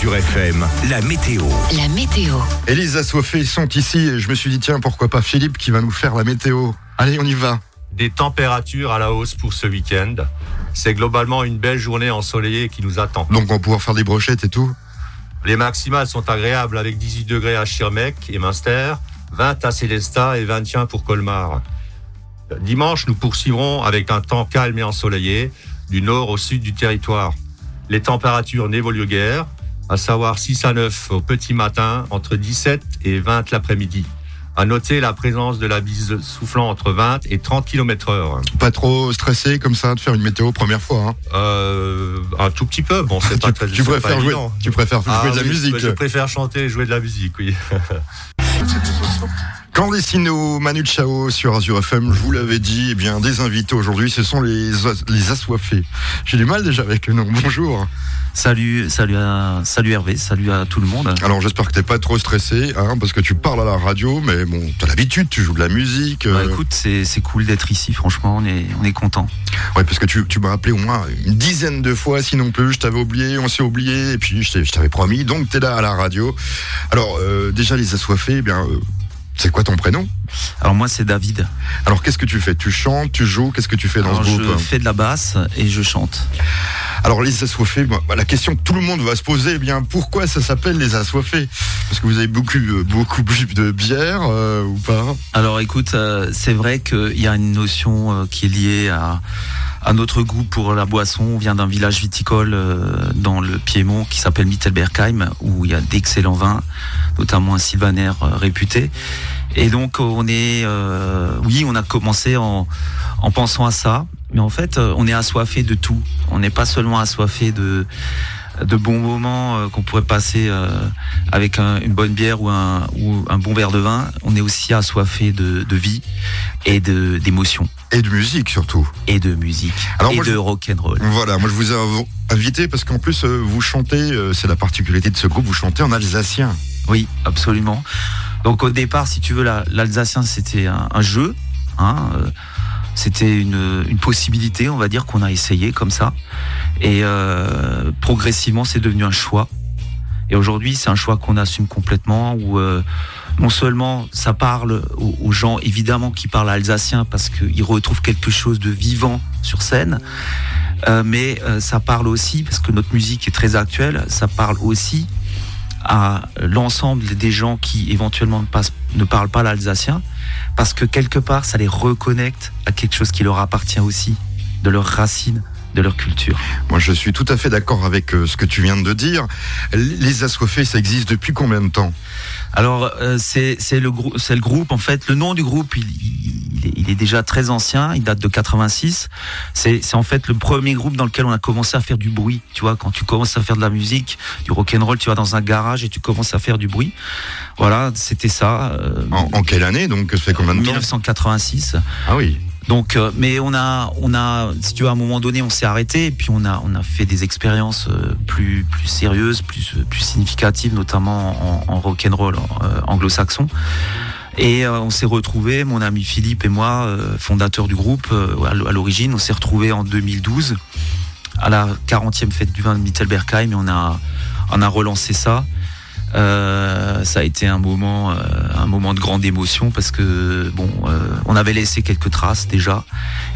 Azure FM, la météo. La météo. Élise Assoiffé sont ici et je me suis dit tiens pourquoi pas Philippe qui va nous faire la météo. Allez on y va. Des températures à la hausse pour ce week-end. C'est globalement une belle journée ensoleillée qui nous attend. Donc on va pouvoir faire des brochettes et tout. Les maximales sont agréables avec 18 degrés à Schirmeck et Münster, 20 à Célestat et 21 pour Colmar. Dimanche, nous poursuivrons avec un temps calme et ensoleillé du nord au sud du territoire. Les températures n'évoluent guère, à savoir 6 à 9 au petit matin, entre 17 et 20 l'après-midi. À noter la présence de la bise soufflant entre 20 et 30 km heure. Pas trop stressé comme ça de faire une météo première fois. Hein? Euh, un tout petit peu, bon, c'est pas très tu préfères pas jouer, tu préfères jouer Ah de la oui, musique. Je préfère chanter et jouer de la musique, oui. Clandestino, Manu Chao sur Azure FM, je vous l'avais dit, eh bien des invités aujourd'hui, ce sont les, les assoiffés. J'ai du mal déjà avec le nom. Bonjour. Salut, salut, à, salut Hervé, salut à tout le monde. Alors j'espère que t'es pas trop stressé, hein, parce que tu parles à la radio, mais bon, t'as l'habitude, tu joues de la musique. Bah, euh, écoute, c'est c'est cool d'être ici, franchement, on est, on est content. Ouais, parce que tu, tu m'as appelé au moins une dizaine de fois, sinon plus. Je t'avais oublié, on s'est oublié, et puis je t'avais promis. Donc t'es là à la radio. Alors euh, déjà les assoiffés, eh bien, euh, c'est quoi ton prénom? Alors moi, c'est David. Alors qu'est-ce que tu fais? Tu chantes, tu joues Qu'est-ce que tu fais dans Alors, ce groupe? je fais de la basse et je chante. Alors les assoiffés, bah, la question que tout le monde va se poser, eh bien pourquoi ça s'appelle les assoiffés? Parce que vous avez beaucoup, euh, beaucoup bu de bière euh, ou pas? Alors écoute, euh, c'est vrai qu'il y a une notion euh, qui est liée à, à notre goût pour la boisson. On vient d'un village viticole dans le Piémont qui s'appelle Mittelbergheim, où il y a d'excellents vins, notamment un sylvaner réputé. Et donc on est, oui, on a commencé en, en pensant à ça, mais en fait euh, on est assoiffé de tout. On n'est pas seulement assoiffé de de bons moments euh, qu'on pourrait passer euh, avec un- une bonne bière ou un, ou un bon verre de vin, on est aussi assoiffé de, de vie et de d'émotions Et de musique surtout. et de musique Alors et moi, de je- rock and roll. Voilà, moi je vous ai inv- invité parce qu'en plus vous chantez, c'est la particularité de ce groupe, vous chantez en alsacien. Oui, absolument. Donc au départ, si tu veux, la- l'alsacien c'était un, un jeu. Hein, euh, c'était une, possibilité, on va dire, qu'on a essayé comme ça. Et euh, progressivement, c'est devenu un choix. Et aujourd'hui, c'est un choix qu'on assume complètement, où euh, non seulement ça parle aux, gens, évidemment, qui parlent alsacien, parce qu'ils retrouvent quelque chose de vivant sur scène, euh, mais ça parle aussi, parce que notre musique est très actuelle, ça parle aussi à l'ensemble des gens qui éventuellement ne parlent pas l'alsacien, parce que quelque part, ça les reconnecte à quelque chose qui leur appartient aussi, de leurs racines, de leur culture. Moi je suis tout à fait d'accord avec euh, ce que tu viens de dire. Les assoiffés, ça existe depuis combien de temps? Alors, euh, c'est c'est le, grou- c'est le groupe, en fait, le nom du groupe, il, il est, il est déjà très ancien, il date de 86. C'est c'est en fait le premier groupe dans lequel on a commencé à faire du bruit. Tu vois, quand tu commences à faire de la musique, du rock and roll, tu vas dans un garage et tu commences à faire du bruit. Voilà, c'était ça. euh, en, en quelle année donc? Ça fait combien de temps? 1986. Ah oui. Donc, euh, mais on a, on a, si tu veux, à un moment donné, on s'est arrêté et puis on a, on a fait des expériences euh, plus, plus sérieuses, plus, euh, plus significatives, notamment en, en rock and roll anglo-saxon. Et on s'est retrouvés, mon ami Philippe et moi, euh, fondateur du groupe à l'origine, on s'est retrouvés en 2012 à la 40e fête du vin de Mittelbergheim et on a, on a relancé ça. Euh, ça a été un moment, euh, un moment de grande émotion parce que bon, euh, on avait laissé quelques traces déjà,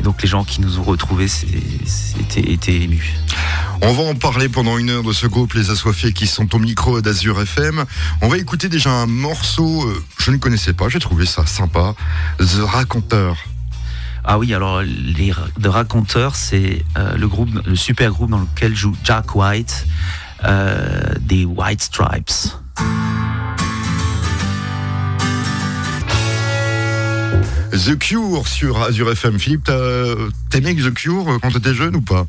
et donc les gens qui nous ont retrouvés c'était étaient émus. On va en parler pendant une heure de ce groupe, les assoiffés qui sont au micro d'Azur FM. On va écouter déjà un morceau, euh, je ne connaissais pas, j'ai trouvé ça sympa. The Raconteur. Ah oui, alors les The Raconteurs, c'est euh, le groupe, le super groupe dans lequel joue Jack White euh, des White Stripes. The Cure sur Azure FM. Philippe, t'aimais The Cure quand t'étais jeune ou pas?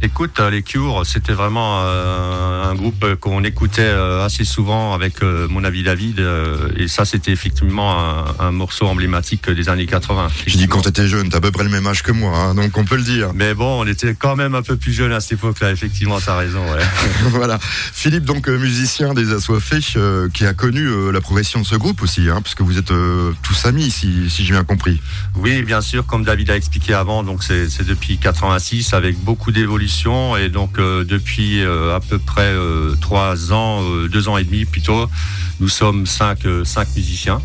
Écoute, euh, les Cure, c'était vraiment euh, un groupe qu'on écoutait euh, assez souvent avec euh, mon ami David, euh, et ça, c'était effectivement un, un morceau emblématique des années 80. Je dis quand t'étais jeune, t'as à peu près le même âge que moi, hein, donc on peut le dire. Mais bon, on était quand même un peu plus jeunes à cette époque-là, effectivement, t'as raison. Ouais. voilà. Philippe, donc euh, musicien des Assoiffés, euh, qui a connu euh, la progression de ce groupe aussi, hein, parce que vous êtes euh, tous amis, si, si j'ai bien compris. Oui, bien sûr, comme David a expliqué avant, donc c'est c'est depuis 86 avec beaucoup d'évolution et donc euh, depuis euh, à peu près euh, trois ans, deux ans et demi plutôt, nous sommes cinq, cinq musiciens.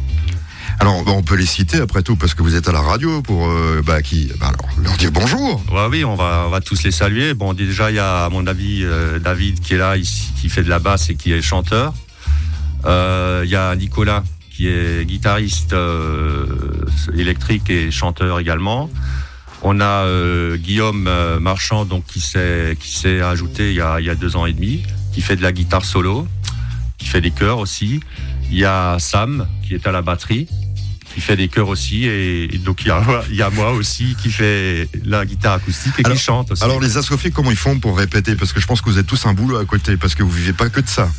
Alors, on peut les citer après tout parce que vous êtes à la radio pour euh, bah, qui, bah, alors, leur dire bonjour. Ouais, oui, on va, on va tous les saluer. Bon, déjà, il y a, à mon avis, euh, David qui est là, ici, qui fait de la basse et qui est chanteur. Euh, Il y a Nicolas qui est guitariste électrique et chanteur également. On a euh, Guillaume euh, Marchand, donc qui s'est qui s'est ajouté il y, a, il y a deux ans et demi, qui fait de la guitare solo, qui fait des chœurs aussi. Il y a Sam qui est à la batterie, qui fait des chœurs aussi, et, et donc il y, a, il y a moi aussi qui fait la guitare acoustique et Alors- qui chante aussi. Alors, les assoiffés, comment ils font pour répéter? Parce que je pense que vous êtes tous un boulot à côté parce que vous vivez pas que de ça.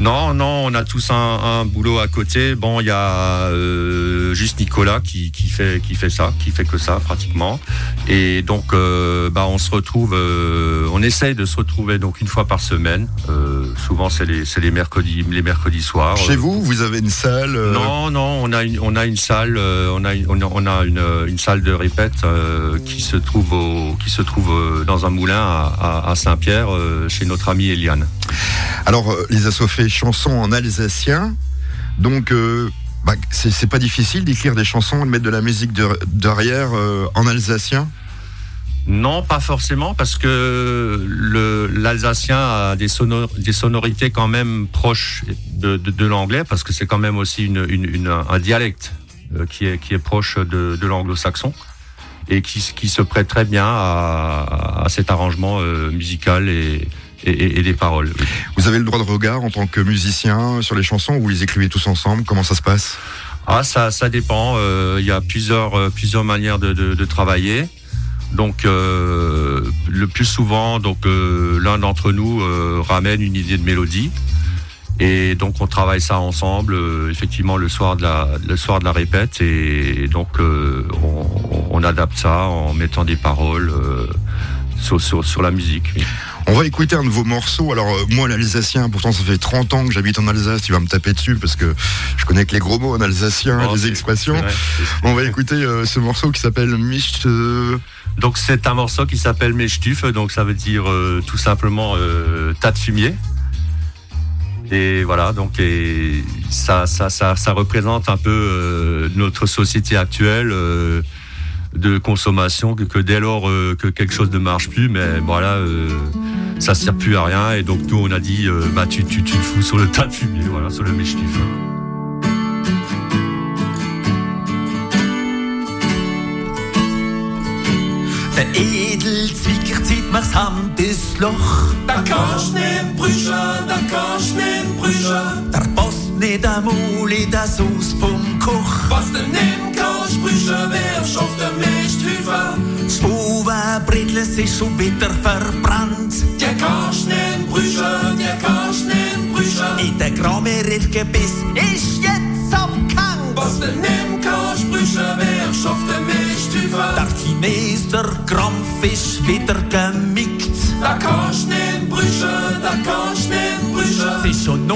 Non, non, on a tous un, un boulot à côté. Bon, il y a euh, juste Nicolas qui, qui fait qui fait ça, qui fait que ça pratiquement. Et donc, euh, bah, on se retrouve, euh, on essaye de se retrouver donc une fois par semaine. Souvent, c'est les les mercredis les mercredis soirs. Chez vous, vous avez une salle. Non, non, on a une, on a une salle, on a une, on a, on a une, une salle de répète qui se trouve au, qui se trouve dans un moulin à, Saint-Pierre chez notre amie Eliane. Alors, les assoiffés chansons en alsacien. Donc, euh, bah, c'est pas difficile d'écrire des chansons et de mettre de la musique de- derrière euh, en alsacien? Non, pas forcément, parce que l'alsacien a des, sonor- des sonorités quand même proches de, l'anglais, parce que c'est quand même aussi un dialecte euh, qui, est, qui est proche de, l'anglo-saxon et qui se prête très bien à, à cet arrangement euh, musical et, et- et- et des paroles. oui. Vous avez le droit de regard en tant que musicien sur les chansons ou vous les écrivez tous ensemble Comment ça se passe? Ah, ça, ça dépend. Euh, Il y a plusieurs, euh, plusieurs manières de, de, de travailler. Donc, euh, le plus souvent, donc euh, l'un d'entre nous euh, ramène une idée de mélodie, et donc on travaille ça ensemble, euh, effectivement le soir de la, le soir de la répète, et donc euh, on, on adapte ça en mettant des paroles euh, sur, sur, sur la musique. oui. On va écouter un de vos morceaux. Alors, euh, moi, l'alsacien, pourtant, ça fait 30 ans que j'habite en Alsace. Tu vas me taper dessus parce que je connais que les gros mots en alsacien, Oh, les c'est- expressions. vrai, On va écouter euh, ce morceau qui s'appelle Mich. euh, Donc c'est un morceau qui s'appelle Mechtuf, donc ça veut dire euh, tout simplement tas de fumier. Et voilà, donc et ça, ça, ça, ça représente un peu euh, notre société actuelle euh, de consommation, que, que dès lors euh, que quelque chose ne marche plus, mais voilà, euh, ça sert plus à rien. Et donc nous on a dit, euh, bah tu, tu, tu le fous sur le tas de fumier, voilà, sur le Mechtuf. Der Edelzwicker zieht mir's Hand ins Loch. Da kannst nicht brüchen, da kannst nicht brüchen. Der passt nicht einmal in das Haus vom Koch. Was du nicht kannst brüchen, wirfst auf den Misthüfer. Das Bubenbredles ist schon wieder verbrannt. Die kannst nicht brüchen, die kannst nicht brüchen. In der ist jetzt abgehängt. Was du nicht kannst brüchen, wirfst auf den Misthüfer. Der Chines, der Krampf ist wieder gemickt. Da kannst nicht brüchen, da kannst nicht brüchen. Es ist schon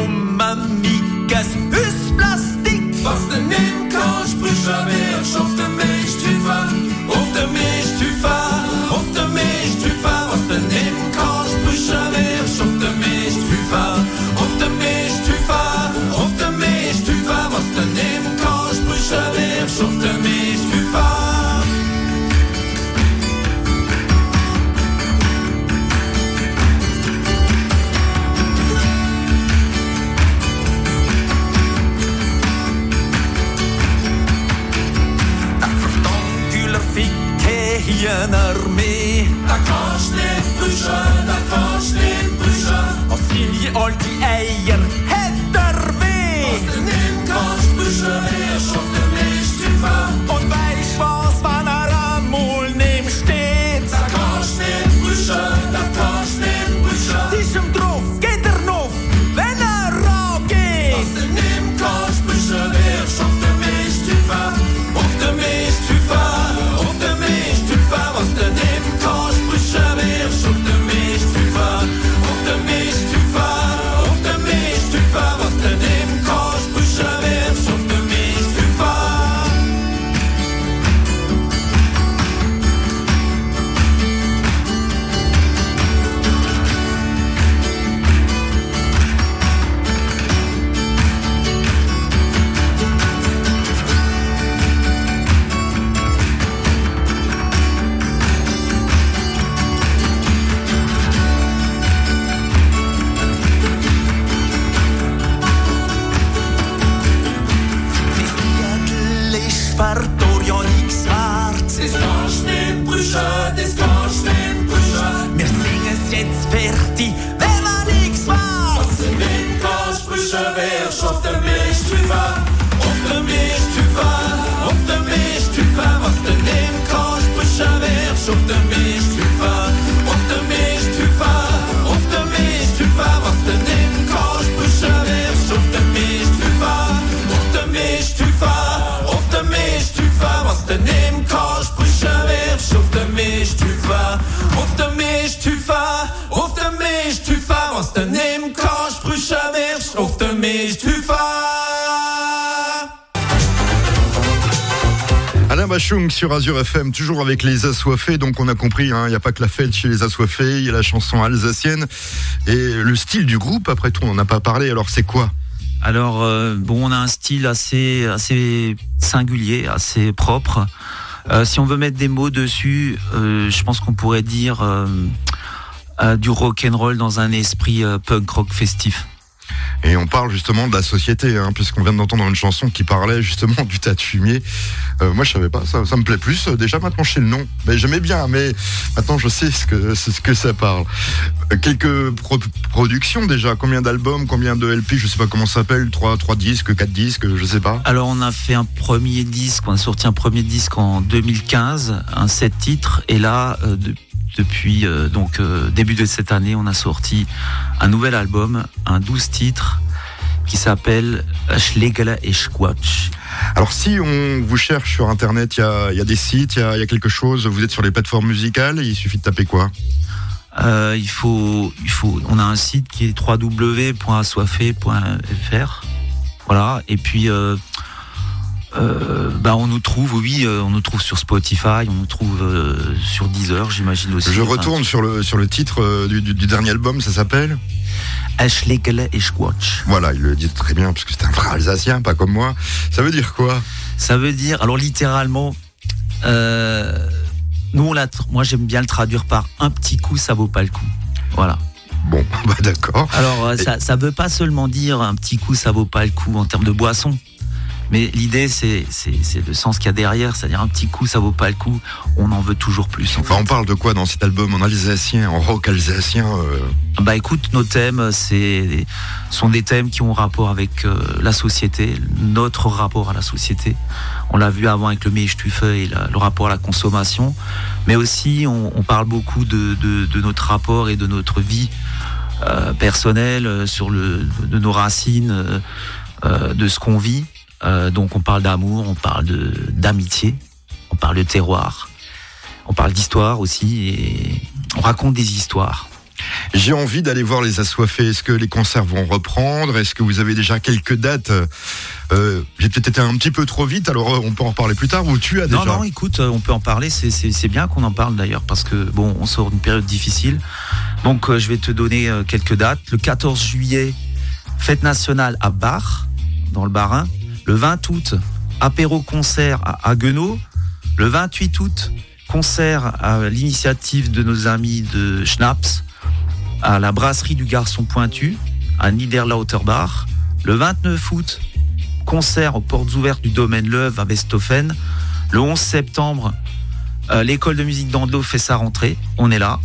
Alain Bachung sur Azure FM, toujours avec les assoiffés. Donc on a compris, hein, il hein, n'y a pas que la fête chez les assoiffés, il y a la chanson alsacienne et le style du groupe. Après tout, on n'en a pas parlé. Alors c'est quoi? Alors, euh, bon, on a un style assez, assez singulier, assez propre. Euh, si on veut mettre des mots dessus, euh, je pense qu'on pourrait dire du rock and roll dans un esprit punk rock festif. Et on parle justement de la société, hein, puisqu'on vient d'entendre une chanson qui parlait justement du tas de fumier. Euh, moi, je savais pas, ça, me plaît plus. Euh, Déjà maintenant, je sais le nom. Mais j'aimais bien, mais maintenant, je sais ce que, ça parle. Euh, quelques pro- productions déjà. Combien d'albums, combien de LP, je sais pas comment ça s'appelle. Trois, trois disques, quatre disques, je sais pas. Alors, on a fait un premier disque, on a sorti un premier disque en 2015, un sept titres, et là, euh, de- depuis euh, donc euh, début de cette année, on a sorti un nouvel album, un 12 titres, qui s'appelle Schlegel et Squatch. Alors si on vous cherche sur Internet, il y a, il y a des sites, il y a, il y a quelque chose. Vous êtes sur les plateformes musicales, il suffit de taper quoi? Euh, il faut, il faut, on a un site qui est www.assoiffé.fr. Voilà. Et puis, euh, bah, on nous trouve, oui, euh, on nous trouve sur Spotify, on nous trouve euh, sur Deezer, j'imagine aussi. Je Enfin, retourne sur le, sur le titre euh, du, dernier album, ça s'appelle Ashlegel et Squatch. Voilà, il le dit très bien, parce que c'est un vrai Alsacien, pas comme moi. Ça veut dire quoi? Ça veut dire, alors littéralement, nous, on l'a, moi, j'aime bien le traduire par un petit coup, ça vaut pas le coup. Voilà. Bon, bah d'accord. Alors, ça, ça veut pas seulement dire un petit coup, ça vaut pas le coup en termes de boisson. Mais l'idée, c'est, c'est, c'est le sens qu'il y a derrière. C'est-à-dire, un petit coup, ça vaut pas le coup. On en veut toujours plus. En Enfin, fait. on parle de quoi dans cet album en alsacien, en rock alsacien euh, Bah, écoute, nos thèmes, c'est, sont des thèmes qui ont rapport avec euh, la société, notre rapport à la société. On l'a vu avant avec le la- le rapport à la consommation. Mais aussi, on, on parle beaucoup de, de, de notre rapport et de notre vie euh, personnelle, euh, sur le, de nos racines, euh, de ce qu'on vit. Euh, donc, on parle d'amour, on parle d'amitié, on parle de terroir, on parle d'histoire aussi et on raconte des histoires. J'ai envie d'aller voir les assoiffés. Est-ce que les concerts vont reprendre? Est-ce que vous avez déjà quelques dates? Euh, J'ai peut-être été un petit peu trop vite, alors euh, on peut en reparler plus tard. Ou tu as déjà? Non, non, écoute, on peut en parler. C'est- bien qu'on en parle d'ailleurs parce que bon, on sort d'une période difficile. Donc, euh, je vais te donner quelques dates. Le 14 juillet, fête nationale à Bar, dans le Bas-Rhin. Le 20 août, apéro concert à Haguenau. Le 28 août, concert à l'initiative de nos amis de Schnaps à la brasserie du Garçon Pointu à Niederlauterbach. Le 29 août, concert aux portes ouvertes du domaine Leuve à Westhofen. Le 11 septembre, euh, l'école de musique d'Andelot fait sa rentrée. On est là.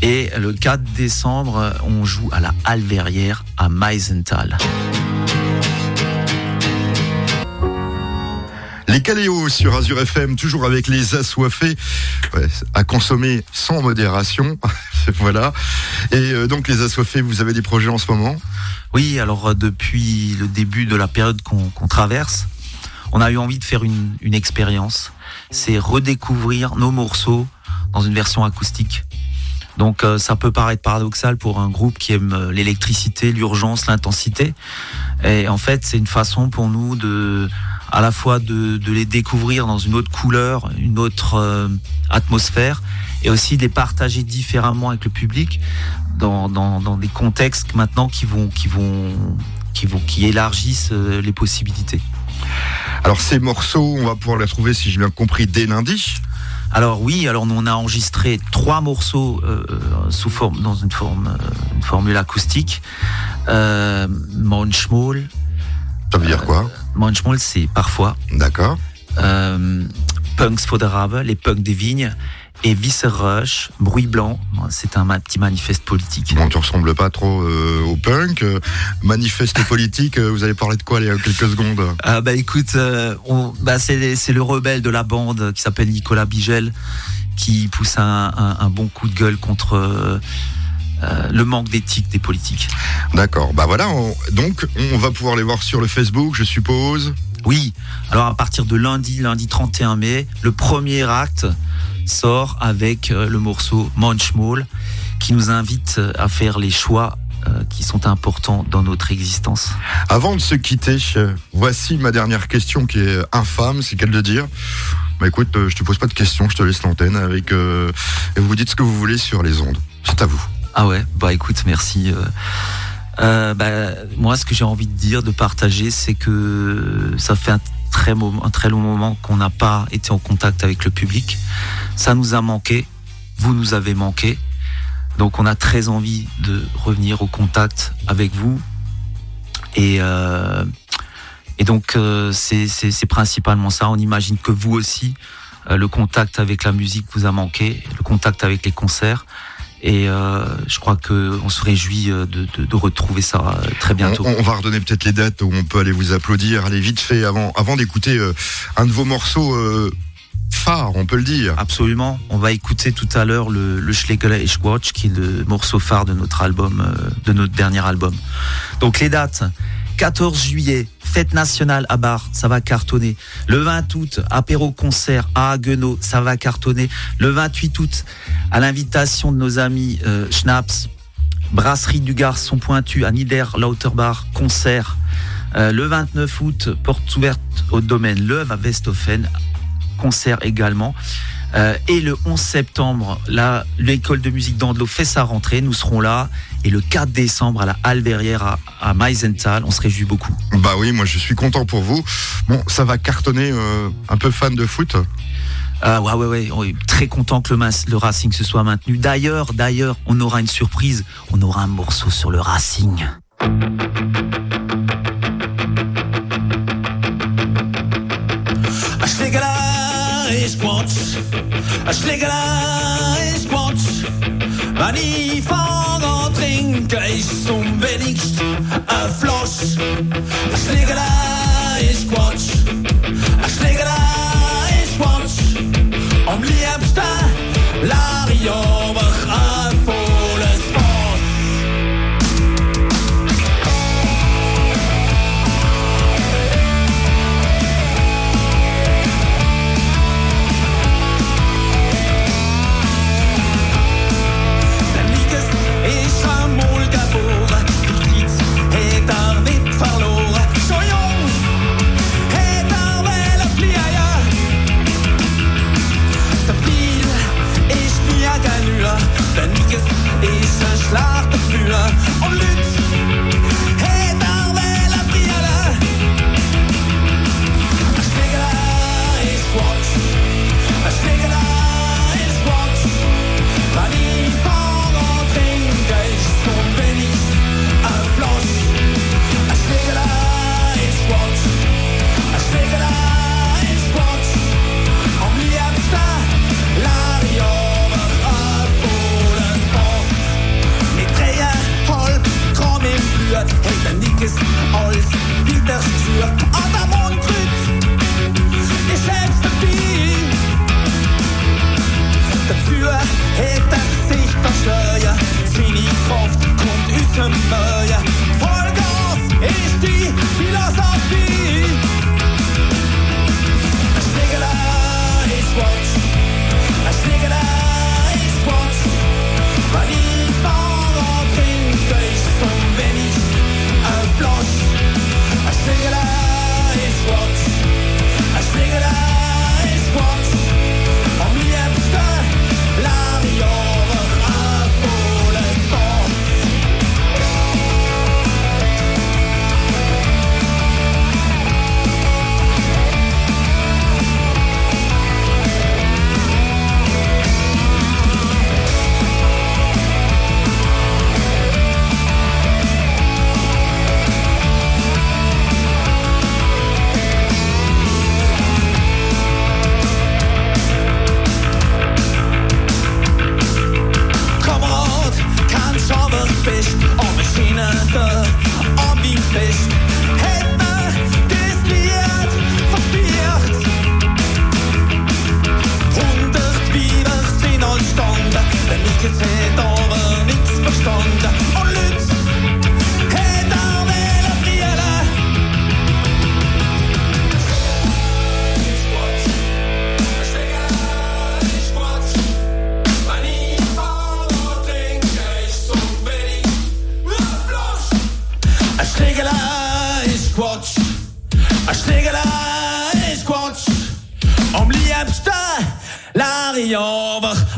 Et le 4 décembre, on joue à la Halle Verrière à Meisenthal. Les Caléos sur Azure FM, toujours avec les assoiffés, à consommer sans modération. voilà. Et euh, donc les assoiffés, vous avez des projets en ce moment? Oui, alors euh, depuis le début de la période qu'on traverse, on a eu envie de faire une expérience. C'est redécouvrir nos morceaux dans une version acoustique. Donc euh, ça peut paraître paradoxal pour un groupe qui aime euh, l'électricité, l'urgence, l'intensité. Et en fait, c'est une façon pour nous de à la fois de, de les découvrir dans une autre couleur, une autre euh, atmosphère, et aussi de les partager différemment avec le public dans, dans, dans des contextes maintenant qui vont qui vont qui vont qui élargissent euh, les possibilités. Alors ces morceaux, on va pouvoir les retrouver, si j'ai bien compris, dès lundi. Alors oui, alors nous on a enregistré trois morceaux euh, sous forme dans une forme euh, une formule acoustique. Euh, Ça veut dire quoi? Manchmal c'est parfois D'accord. euh, Punks Foderave, les punks des vignes et Visserush, bruit blanc, c'est un petit manifeste politique. Bon, tu ressembles pas trop euh, au punk. Euh, manifeste politique, euh, vous allez parler de quoi les quelques secondes? Ah bah écoute, on, bah c'est, c'est le rebelle de la bande qui s'appelle Nicolas Bigel qui pousse un, un- un bon coup de gueule contre euh, le manque d'éthique des politiques. D'accord. Bah voilà. on- donc on va pouvoir les voir sur le Facebook, je suppose? Oui, alors à partir de lundi, lundi 31 mai, le premier acte sort avec euh, le morceau Munchmall qui nous invite euh, à faire les choix euh, qui sont importants dans notre existence. Avant de se quitter, voici ma dernière question qui est infâme, c'est qu'elle de dire. Bah écoute, je te pose pas de questions, je te laisse l'antenne avec euh, et vous dites ce que vous voulez sur les ondes. C'est à vous. Ah ouais, bah écoute, merci. Euh, bah, moi, ce que j'ai envie de dire, de partager, c'est que ça fait un très, un très long moment qu'on n'a pas été en contact avec le public. Ça nous a manqué. Vous nous avez manqué. Donc, on a très envie de revenir au contact avec vous. Et, euh, et donc, euh, c'est principalement ça. On imagine que vous aussi, euh, le contact avec la musique vous a manqué, le contact avec les concerts. Et euh, je crois que on se réjouit euh, de, de, de retrouver ça euh, très bientôt. On, on va redonner peut-être les dates où on peut aller vous applaudir. Allez vite fait avant, avant d'écouter un de vos morceaux euh, phares, on peut le dire. Absolument. On va écouter tout à l'heure le, le Schlegel et Schwatch, qui est le morceau phare de notre album, de notre dernier album. Donc les dates. 14 juillet, fête nationale à Bar, ça va cartonner. Le 20 août, apéro concert à Haguenau, ça va cartonner. Le 28 août, à l'invitation de nos amis euh, Schnaps, brasserie du Garçon Pointu à Niederlauterbach, concert. Euh, le 29 août, porte ouverte au domaine Leuve à Westhofen, concert également. Euh, et le 11 septembre, là, l'école de musique d'Andelot fait sa rentrée. Nous serons là. Et le 4 décembre, à la Halle Verrière à, à Meisenthal, on se réjouit beaucoup. Bah oui, moi je suis content pour vous. Bon, ça va cartonner. euh, un peu fan de foot. Ah ouais, ouais, ouais, on est très content que le, le Racing se soit maintenu. D'ailleurs, d'ailleurs, on aura une surprise. On aura un morceau sur le Racing. A i squats. Jeg slikker deg i squats. Men i fanger drinken is som billigst er floss. Een slikker is i squats. Slikker. Om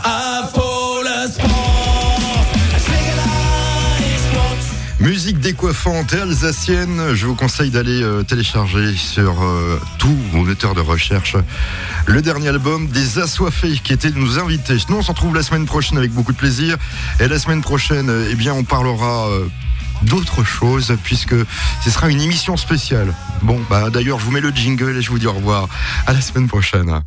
Eine Schlägerei, ich quatsch. Musique décoiffante et alsacienne, je vous conseille d'aller euh, télécharger sur euh, tout mon moteur de recherche le dernier album des Assoiffés qui était de nous inviter. Nous on se retrouve la semaine prochaine avec beaucoup de plaisir et la semaine prochaine, euh, eh bien on parlera euh, d'autres choses puisque ce sera une émission spéciale. Bon, bah d'ailleurs je vous mets le jingle et je vous dis au revoir. À la semaine prochaine.